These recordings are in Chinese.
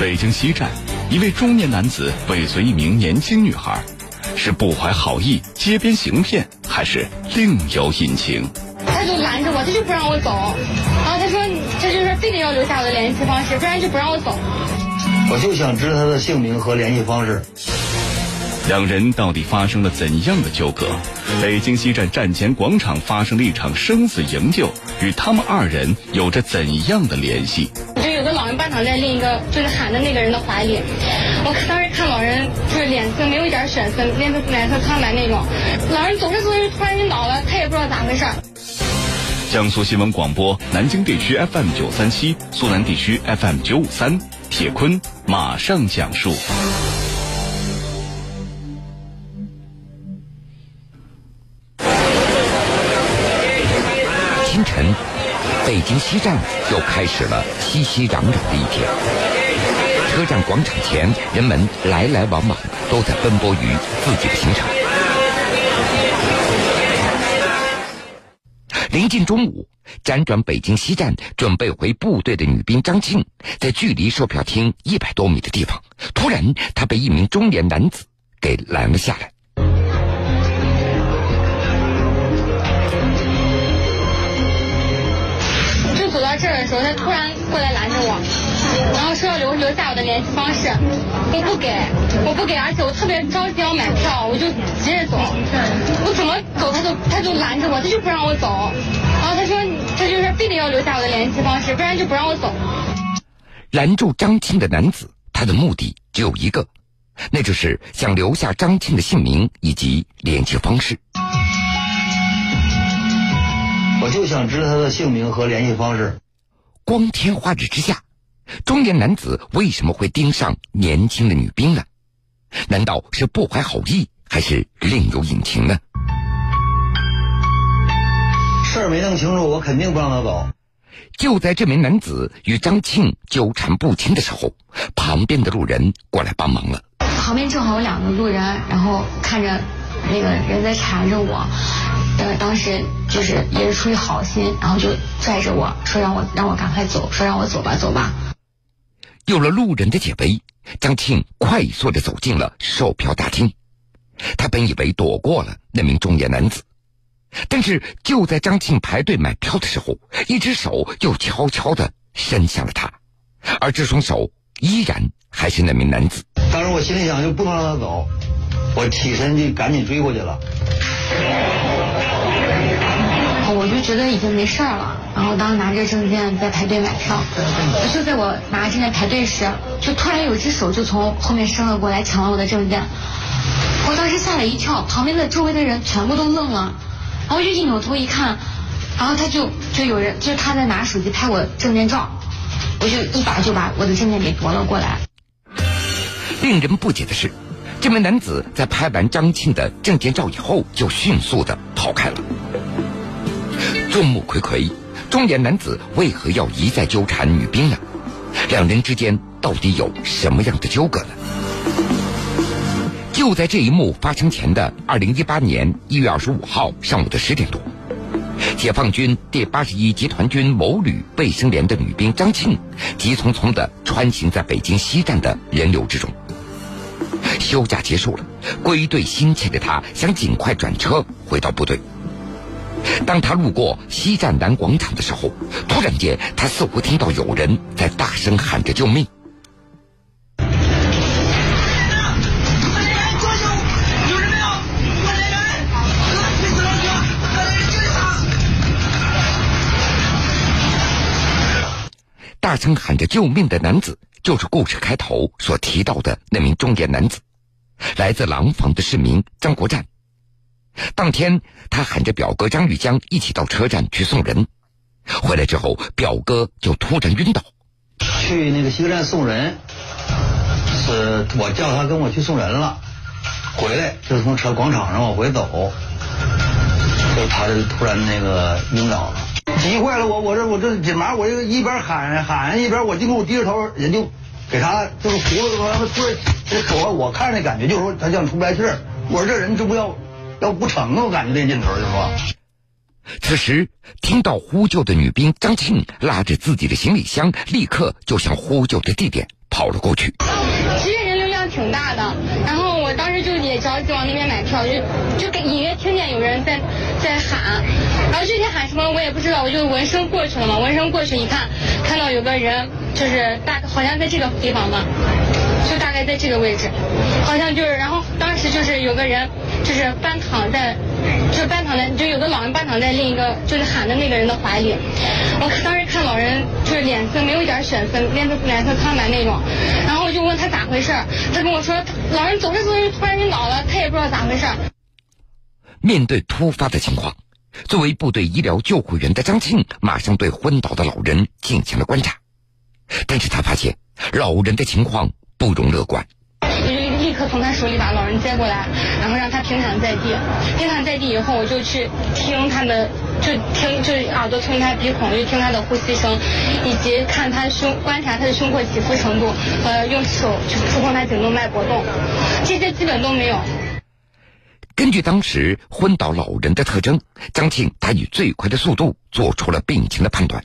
北京西站，一位中年男子尾随一名年轻女孩，是不怀好意街边行骗，还是另有隐情？他就拦着我，他就不让我走，然后他说，他就说非得要留下我的联系方式，不然就不让我走。我就想知道他的姓名和联系方式。两人到底发生了怎样的纠葛？北京西站站前广场发生了一场生死营救，与他们二人有着怎样的联系？躺在另一个就是喊的那个人的怀里，我当时看老人就是脸色没有一点血色，脸色脸色苍白那种。老人走着走着突然晕倒了，他也不知道咋回事。江苏新闻广播南京地区 FM 九三七，苏南地区 FM 九五三，铁坤马上讲述。北京西站又开始了熙熙攘攘的一天。车站广场前，人们来来往往，都在奔波于自己的行程。临近中午，辗转北京西站准备回部队的女兵张庆，在距离售票厅一百多米的地方，突然她被一名中年男子给拦了下来。时候，他突然过来拦着我，然后说要留留下我的联系方式，我不给，我不给，而且我特别着急要买票，我就急着走，我怎么走他就他就拦着我，他就不让我走，然后他说他就是非得要留下我的联系方式，不然就不让我走。拦住张青的男子，他的目的只有一个，那就是想留下张青的姓名以及联系方式。我就想知道他的姓名和联系方式。光天化日之下，中年男子为什么会盯上年轻的女兵呢？难道是不怀好意，还是另有隐情呢？事儿没弄清楚，我肯定不让他走。就在这名男子与张庆纠缠不清的时候，旁边的路人过来帮忙了。旁边正好有两个路人，然后看着那个人在缠着我，呃，当时就是也是出于好心，然后就拽着我说让我让我赶快走，说让我走吧走吧。有了路人的解围，张庆快速的走进了售票大厅。他本以为躲过了那名中年男子，但是就在张庆排队买票的时候，一只手又悄悄的伸向了他，而这双手依然还是那名男子。当时我心里想，就不能让他走，我起身就赶紧追过去了。就觉得已经没事儿了，然后当时拿着证件在排队买票，就在我拿证件排队时，就突然有一只手就从后面伸了过来，抢了我的证件。我当时吓了一跳，旁边的周围的人全部都愣了，然后就一扭头一看，然后他就就有人就是他在拿手机拍我证件照，我就一把就把我的证件给夺了过来。令人不解的是，这名男子在拍完张庆的证件照以后，就迅速的跑开了。众目睽睽，中年男子为何要一再纠缠女兵呢？两人之间到底有什么样的纠葛呢？就在这一幕发生前的二零一八年一月二十五号上午的十点多，解放军第八十一集团军某旅卫生连的女兵张庆，急匆匆的穿行在北京西站的人流之中。休假结束了，归队心切的他想尽快转车回到部队。当他路过西站南广场的时候，突然间他似乎听到有人在大声喊着救命。大声喊着救命的男子，就是故事开头所提到的那名中年男子，来自廊坊的市民张国战。当天，他喊着表哥张玉江一起到车站去送人，回来之后，表哥就突然晕倒。去那个西客站送人，是我叫他跟我去送人了，回来就从车广场上往回走，就他就突然那个晕倒了，急坏了我，我这我这紧忙，我就一边喊喊一边我就给我低着头，人就给他就是扶了，他突然这手我看着那感觉就是说他像出不来气儿，我说这人这不要。要不成啊！我感觉这劲头就说。此时听到呼救的女兵张庆拉着自己的行李箱，立刻就向呼救的地点跑了过去。其实人流量挺大的，然后我当时就也着急往那边买票，就就隐约听见有人在在喊，然后具体喊什么我也不知道，我就闻声过去了嘛。闻声过去一看，看到有个人就是大好像在这个地方吧，就大概在这个位置，好像就是，然后当时就是有个人就是半躺在。就半躺在，就有个老人半躺在另一个就是喊的那个人的怀里。我当时看老人就是脸色没有一点血色，脸色脸色苍白那种。然后我就问他咋回事，他跟我说老人走着走着突然晕倒了，他也不知道咋回事。面对突发的情况，作为部队医疗救护员的张庆马上对昏倒的老人进行了观察，但是他发现老人的情况不容乐观。我就立刻从他手里把老人接过来，然后让他平躺在地。平躺在地以后，我就去听他的，就听就耳朵听他鼻孔，就听他的呼吸声，以及看他胸，观察他的胸廓起伏程度，呃，用手去触碰他颈动脉搏动，这些基本都没有。根据当时昏倒老人的特征，张庆他以最快的速度做出了病情的判断，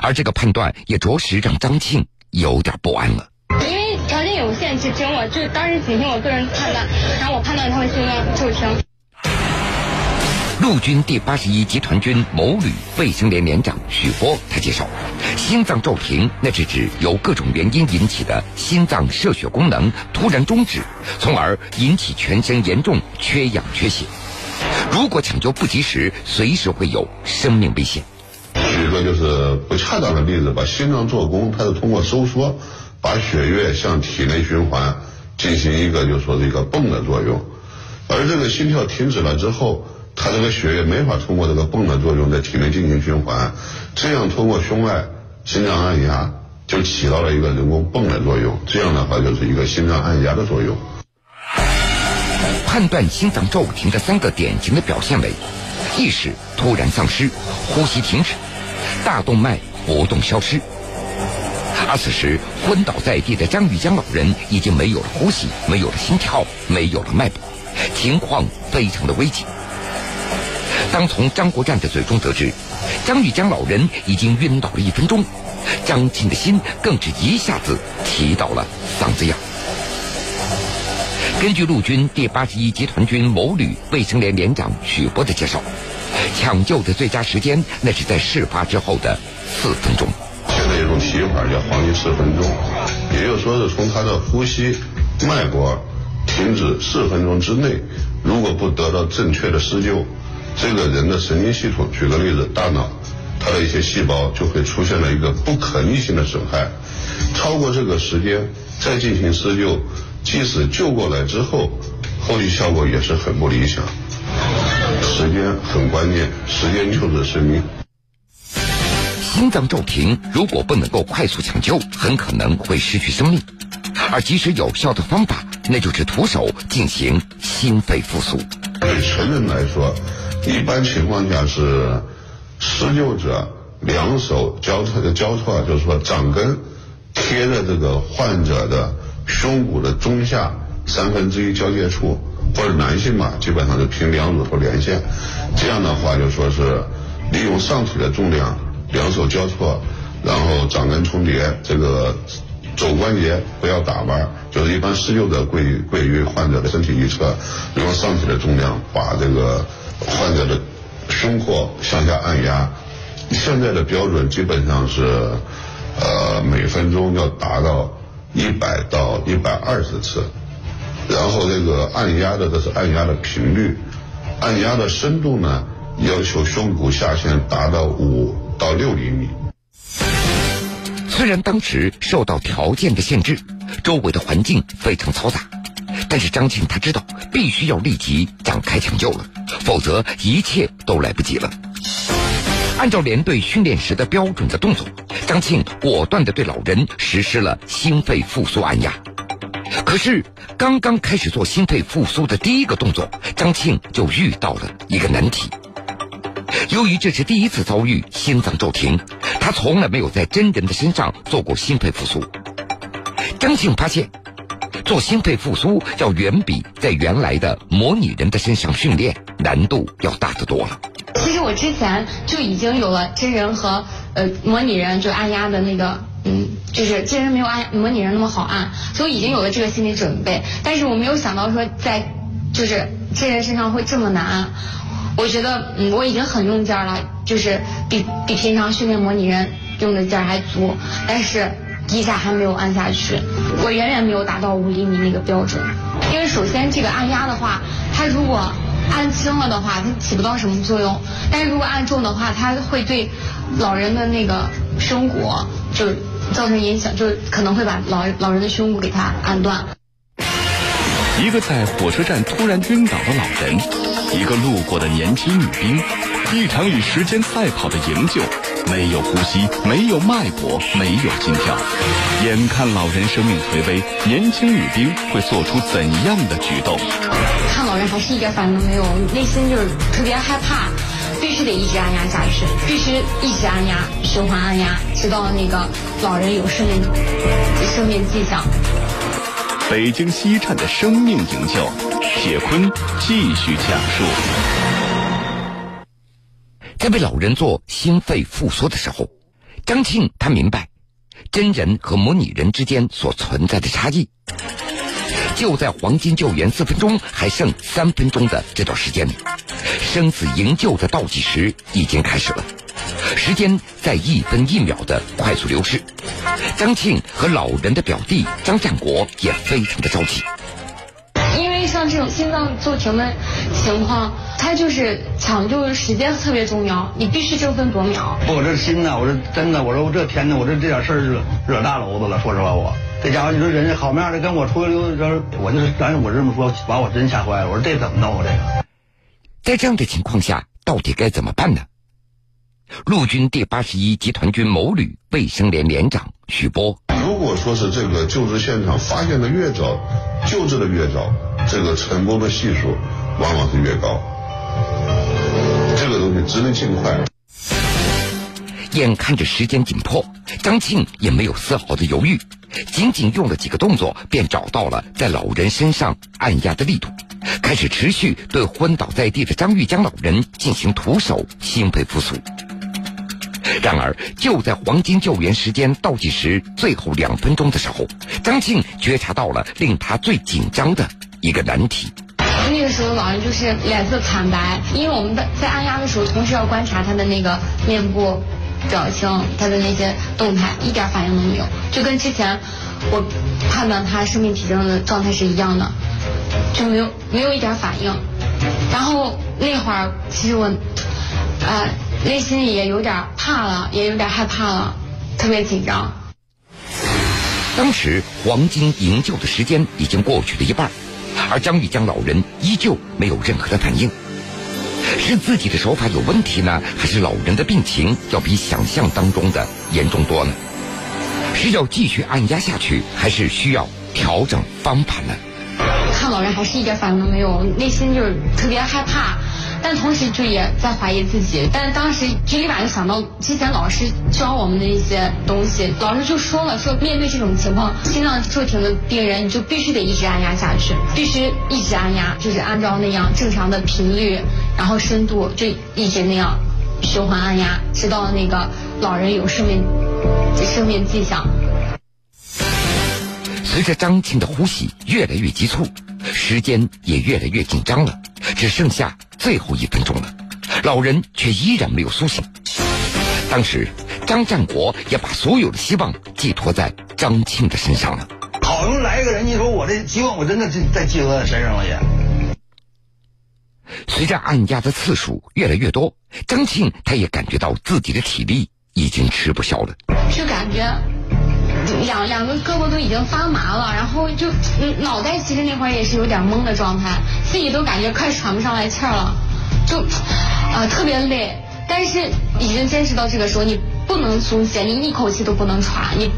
而这个判断也着实让张庆有点不安了。有限，只凭我就当时仅凭我个人判断，然后我判断他会心脏骤停。陆军第八十一集团军某旅卫生连连长许波他介绍，心脏骤停那是指由各种原因引起的心脏射血功能突然终止，从而引起全身严重缺氧缺血。如果抢救不及时，随时会有生命危险。举个就是不恰当的例子吧，心脏做功，它是通过收缩。把血液向体内循环，进行一个就说这个泵的作用，而这个心跳停止了之后，它这个血液没法通过这个泵的作用在体内进行循环，这样通过胸外心脏按压就起到了一个人工泵的作用，这样的话就是一个心脏按压的作用。判断心脏骤停的三个典型的表现为：意识突然丧失，呼吸停止，大动脉搏动消失。而此时昏倒在地的张玉江老人已经没有了呼吸，没有了心跳，没有了脉搏，情况非常的危急。当从张国战的嘴中得知张玉江老人已经晕倒了一分钟，张庆的心更是一下子提到了嗓子眼。根据陆军第八十一集团军某旅卫生连连长许波的介绍，抢救的最佳时间那是在事发之后的四分钟。种提法叫黄金四分钟，也就是说是从他的呼吸脉搏停止四分钟之内，如果不得到正确的施救，这个人的神经系统，举个例子，大脑，它的一些细胞就会出现了一个不可逆性的损害。超过这个时间再进行施救，即使救过来之后，后续效果也是很不理想。时间很关键，时间就是生命。心脏骤停，如果不能够快速抢救，很可能会失去生命。而及时有效的方法，那就是徒手进行心肺复苏。对成人来说，一般情况下是施救者两手交错的交错，就是说掌根贴在这个患者的胸骨的中下三分之一交界处，或者男性嘛，基本上是凭两乳头连线。这样的话，就说是利用上体的重量。两手交错，然后掌根重叠，这个肘关节不要打弯，就是一般施救者跪跪于患者的身体一侧，用上体的重量把这个患者的胸廓向下按压。现在的标准基本上是，呃，每分钟要达到一百到一百二十次，然后这个按压的这是按压的频率，按压的深度呢，要求胸骨下陷达到五。到六厘米。虽然当时受到条件的限制，周围的环境非常嘈杂，但是张庆他知道必须要立即展开抢救了，否则一切都来不及了。按照连队训练时的标准的动作，张庆果断地对老人实施了心肺复苏按压。可是刚刚开始做心肺复苏的第一个动作，张庆就遇到了一个难题。由于这是第一次遭遇心脏骤停，他从来没有在真人的身上做过心肺复苏。张庆发现，做心肺复苏要远比在原来的模拟人的身上训练难度要大得多了。其实我之前就已经有了真人和呃模拟人就按压的那个嗯，就是真人没有按模拟人那么好按，所以已经有了这个心理准备，但是我没有想到说在就是真人身上会这么难。我觉得嗯我已经很用劲儿了，就是比比平常训练模拟人用的劲儿还足，但是一下还没有按下去，我远远没有达到五厘米那个标准。因为首先这个按压的话，它如果按轻了的话，它起不到什么作用；但是如果按重的话，它会对老人的那个胸骨就造成影响，就是可能会把老老人的胸骨给他按断。一个在火车站突然晕倒的老人，一个路过的年轻女兵，一场与时间赛跑的营救，没有呼吸，没有脉搏，没有心跳。眼看老人生命垂危，年轻女兵会做出怎样的举动？看老人还是一点反应都没有，内心就是特别害怕，必须得一直按压下去，必须一直按压，循环按压，直到那个老人有生命生命迹象。北京西站的生命营救，铁坤继续讲述。在为老人做心肺复苏的时候，张庆他明白真人和模拟人之间所存在的差异。就在黄金救援四分钟还剩三分钟的这段时间里，生死营救的倒计时已经开始了，时间在一分一秒的快速流逝。张庆和老人的表弟张战国也非常的着急。这种心脏骤停的情况，它就是抢救时间特别重要，你必须争分夺秒。不，我这心呐，我这真的，我说我这天呐，我这这点事儿惹惹大娄子了。说实话，我这家伙，你说人家好面的跟我出去溜达，我就是咱我这么说，把我真吓坏了。我说这怎么弄？我这个，在这样的情况下，到底该怎么办呢？陆军第八十一集团军某旅卫生连连长许波：如果说是这个救治现场发现的越早，救治的越早，这个成功的系数往往是越高。这个东西只能尽快。眼看着时间紧迫，张庆也没有丝毫的犹豫，仅仅用了几个动作，便找到了在老人身上按压的力度，开始持续对昏倒在地的张玉江老人进行徒手心肺复苏。然而，就在黄金救援时间倒计时最后两分钟的时候，张庆觉察到了令他最紧张的一个难题。那个时候，老人就是脸色惨白，因为我们在在按压的时候，同时要观察他的那个面部表情，他的那些动态，一点反应都没有，就跟之前我判断他生命体征的状态是一样的，就没有没有一点反应。然后那会儿，其实我，呃。内心也有点怕了，也有点害怕了，特别紧张。当时黄金营救的时间已经过去了一半，而张玉江老人依旧没有任何的反应。是自己的手法有问题呢，还是老人的病情要比想象当中的严重多呢？是要继续按压下去，还是需要调整方法呢？看老人还是一点反应都没有，内心就是特别害怕。但同时就也在怀疑自己，但当时就立马就想到之前老师教我们的一些东西，老师就说了，说面对这种情况，心脏骤停的病人，你就必须得一直按压下去，必须一直按压，就是按照那样正常的频率，然后深度，就一直那样循环按压，直到那个老人有生命生命迹象。随着张庆的呼吸越来越急促，时间也越来越紧张了，只剩下。最后一分钟了，老人却依然没有苏醒。当时，张战国也把所有的希望寄托在张庆的身上了。好容易来一个人，你说我这希望我真的在寄托在身上了也。随着按压的次数越来越多，张庆他也感觉到自己的体力已经吃不消了，就感觉两两个胳膊都已经发麻了，然后就脑袋其实那会儿也是有点懵的状态。自己都感觉快喘不上来气儿了，就啊特别累，但是已经坚持到这个时候，你不能松懈，你一口气都不能喘，你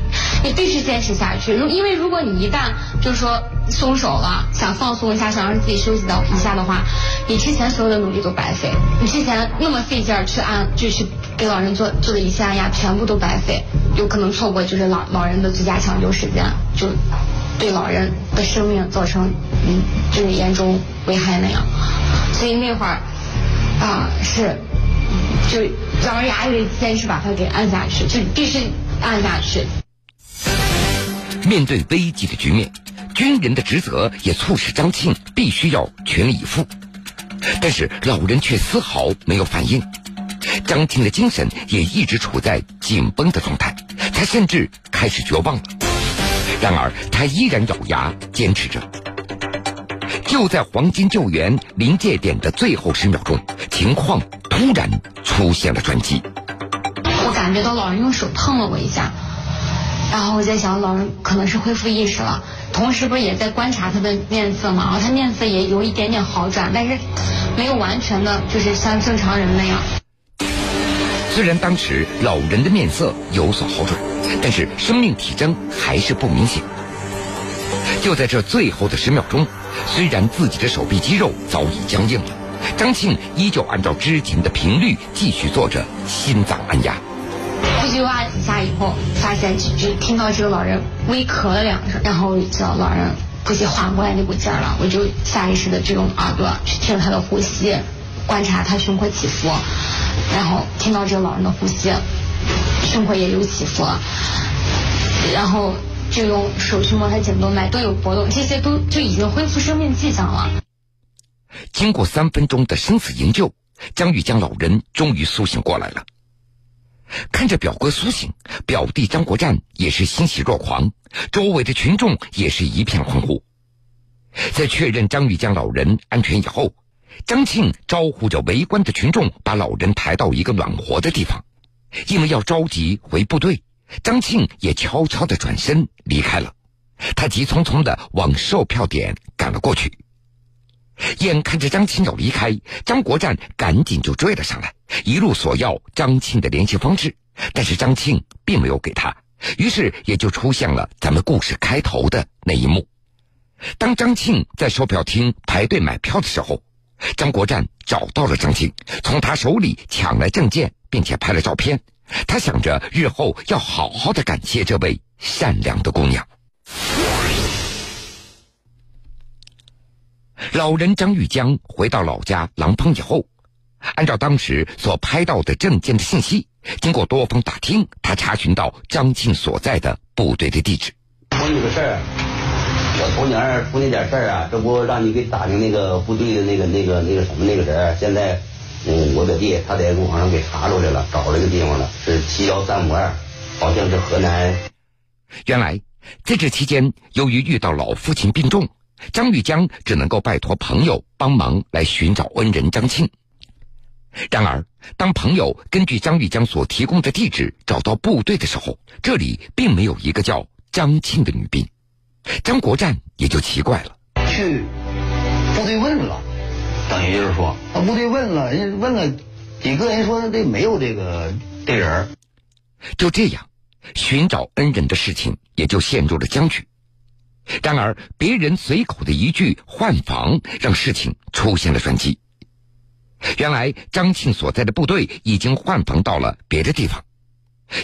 你必须坚持下去。如因为如果你一旦就是说松手了，想放松一下，想让自己休息到一下的话，你之前所有的努力都白费，你之前那么费劲儿去按，就去给老人做做的一些按压，全部都白费，有可能错过就是老老人的最佳抢救时间，就。对老人的生命造成嗯，就是严重危害那样，所以那会儿啊是，就咬着牙也得坚持把它给按下去，就必须按下去。面对危急的局面，军人的职责也促使张庆必须要全力以赴。但是老人却丝毫没有反应，张庆的精神也一直处在紧绷的状态，他甚至开始绝望了。然而他依然咬牙坚持着。就在黄金救援临界点的最后十秒钟，情况突然出现了转机。我感觉到老人用手碰了我一下，然后我在想，老人可能是恢复意识了。同时不是也在观察他的面色嘛？然后他面色也有一点点好转，但是没有完全的，就是像正常人那样。虽然当时老人的面色有所好转，但是生命体征还是不明显。就在这最后的十秒钟，虽然自己的手臂肌肉早已僵硬了，张庆依旧按照之前的频率继续做着心脏按压。呼吸哇几下以后，发现就就听到这个老人微咳了两声，然后叫老人呼吸缓过来那股劲儿了，我就下意识的就用耳朵去听他的呼吸，观察他胸廓起伏，然后听到这个老人的呼吸，生活也有起伏，然后就用手去摸他颈动脉都有搏动，这些都就已经恢复生命迹象了。经过三分钟的生死营救，张玉江老人终于苏醒过来了。看着表哥苏醒，表弟张国战也是欣喜若狂，周围的群众也是一片欢呼。在确认张玉江老人安全以后，张庆招呼着围观的群众，把老人抬到一个暖和的地方。因为要着急回部队，张庆也悄悄的转身离开了。他急匆匆的往售票点赶了过去。眼看着张庆要离开，张国战赶紧就追了上来，一路索要张庆的联系方式，但是张庆并没有给他，于是也就出现了咱们故事开头的那一幕。当张庆在售票厅排队买票的时候，张国战找到了张庆，从他手里抢来证件，并且拍了照片。他想着日后要好好的感谢这位善良的姑娘。老人张玉江回到老家廊坊以后，按照当时所拍到的证件的信息，经过多方打听，他查询到张庆所在的部队的地址。我有个事儿，我头年出那点事儿啊，这不让你给打听那个部队的那个那个那个什么那个人，现在，嗯，我表弟他在网上给查出来了，找这个地方了，是七幺三五二，好像是河南。原来在这期间，由于遇到老父亲病重。张玉江只能够拜托朋友帮忙来寻找恩人张庆。然而，当朋友根据张玉江所提供的地址找到部队的时候，这里并没有一个叫张庆的女兵。张国战也就奇怪了。去部队问了，等于就是说，部队问了，人问了几个人说这没有这个这人。就这样，寻找恩人的事情也就陷入了僵局。然而，别人随口的一句“换防”，让事情出现了转机。原来，张庆所在的部队已经换防到了别的地方。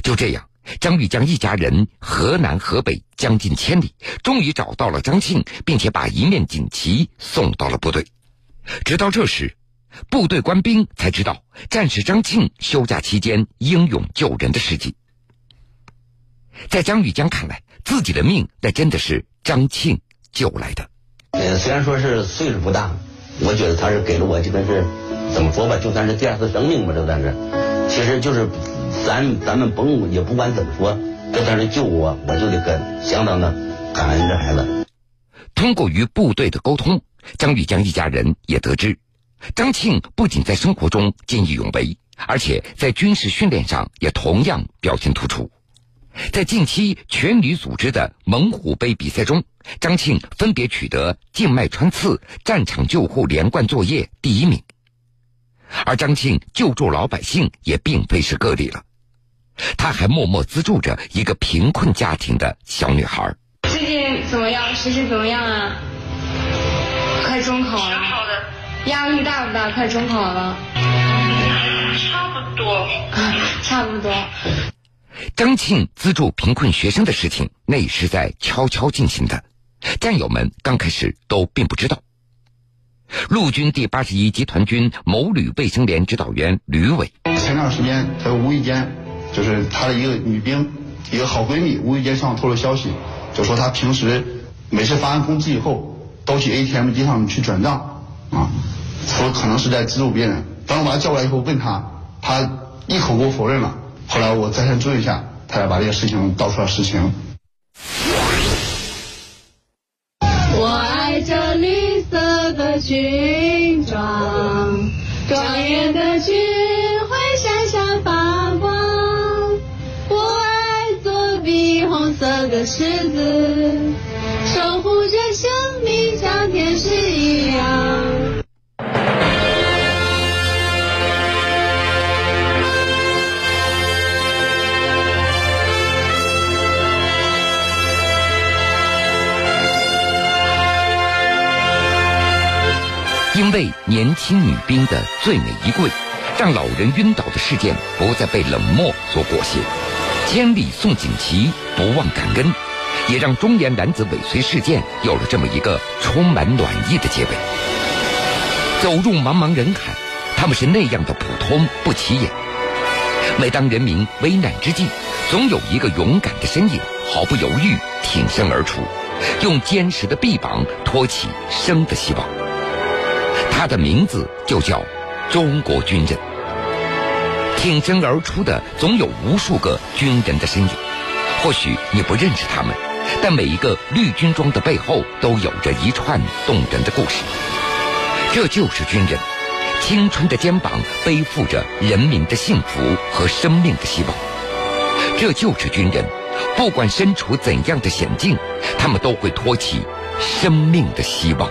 就这样，张玉江一家人河南河北将近千里，终于找到了张庆，并且把一面锦旗送到了部队。直到这时，部队官兵才知道战士张庆休假期间英勇救人的事迹。在张玉江看来，自己的命那真的是。张庆救来的，呃，虽然说是岁数不大，我觉得他是给了我，就算是怎么说吧，就算是第二次生命吧，这算是。其实就是咱咱们甭也不管怎么说，这算是救我，我就得跟相当的感恩这孩子。通过与部队的沟通，张玉江一家人也得知，张庆不仅在生活中见义勇为，而且在军事训练上也同样表现突出。在近期全旅组织的猛虎杯比赛中，张庆分别取得静脉穿刺、战场救护连贯作业第一名。而张庆救助老百姓也并非是个例了，他还默默资助着一个贫困家庭的小女孩。最近怎么样？学习怎么样啊？快中考了，压力大不大？快中考了，差不多，差不多。张庆资助贫困学生的事情，那是在悄悄进行的，战友们刚开始都并不知道。陆军第八十一集团军某旅卫生连指导员吕伟，前段时间他无意间，就是他的一个女兵，一个好闺蜜，无意间向我透露消息，就说他平时每次发完工资以后，都去 ATM 机上去转账啊，说可能是在资助别人。当我把他叫过来以后问他，他一口给我否认了。后来我再三追一下，他才把这个事情道出了实情。军装，庄严的军徽闪闪发光。我爱左臂红色的十字，守护着生命像天使一样。年轻女兵的最美一跪，让老人晕倒的事件不再被冷漠所裹挟。千里送锦旗，不忘感恩，也让中年男子尾随事件有了这么一个充满暖意的结尾。走入茫茫人海，他们是那样的普通不起眼。每当人民危难之际，总有一个勇敢的身影毫不犹豫挺身而出，用坚实的臂膀托起生的希望。他的名字就叫中国军人。挺身而出的总有无数个军人的身影，或许你不认识他们，但每一个绿军装的背后都有着一串动人的故事。这就是军人，青春的肩膀背负着人民的幸福和生命的希望。这就是军人，不管身处怎样的险境，他们都会托起生命的希望。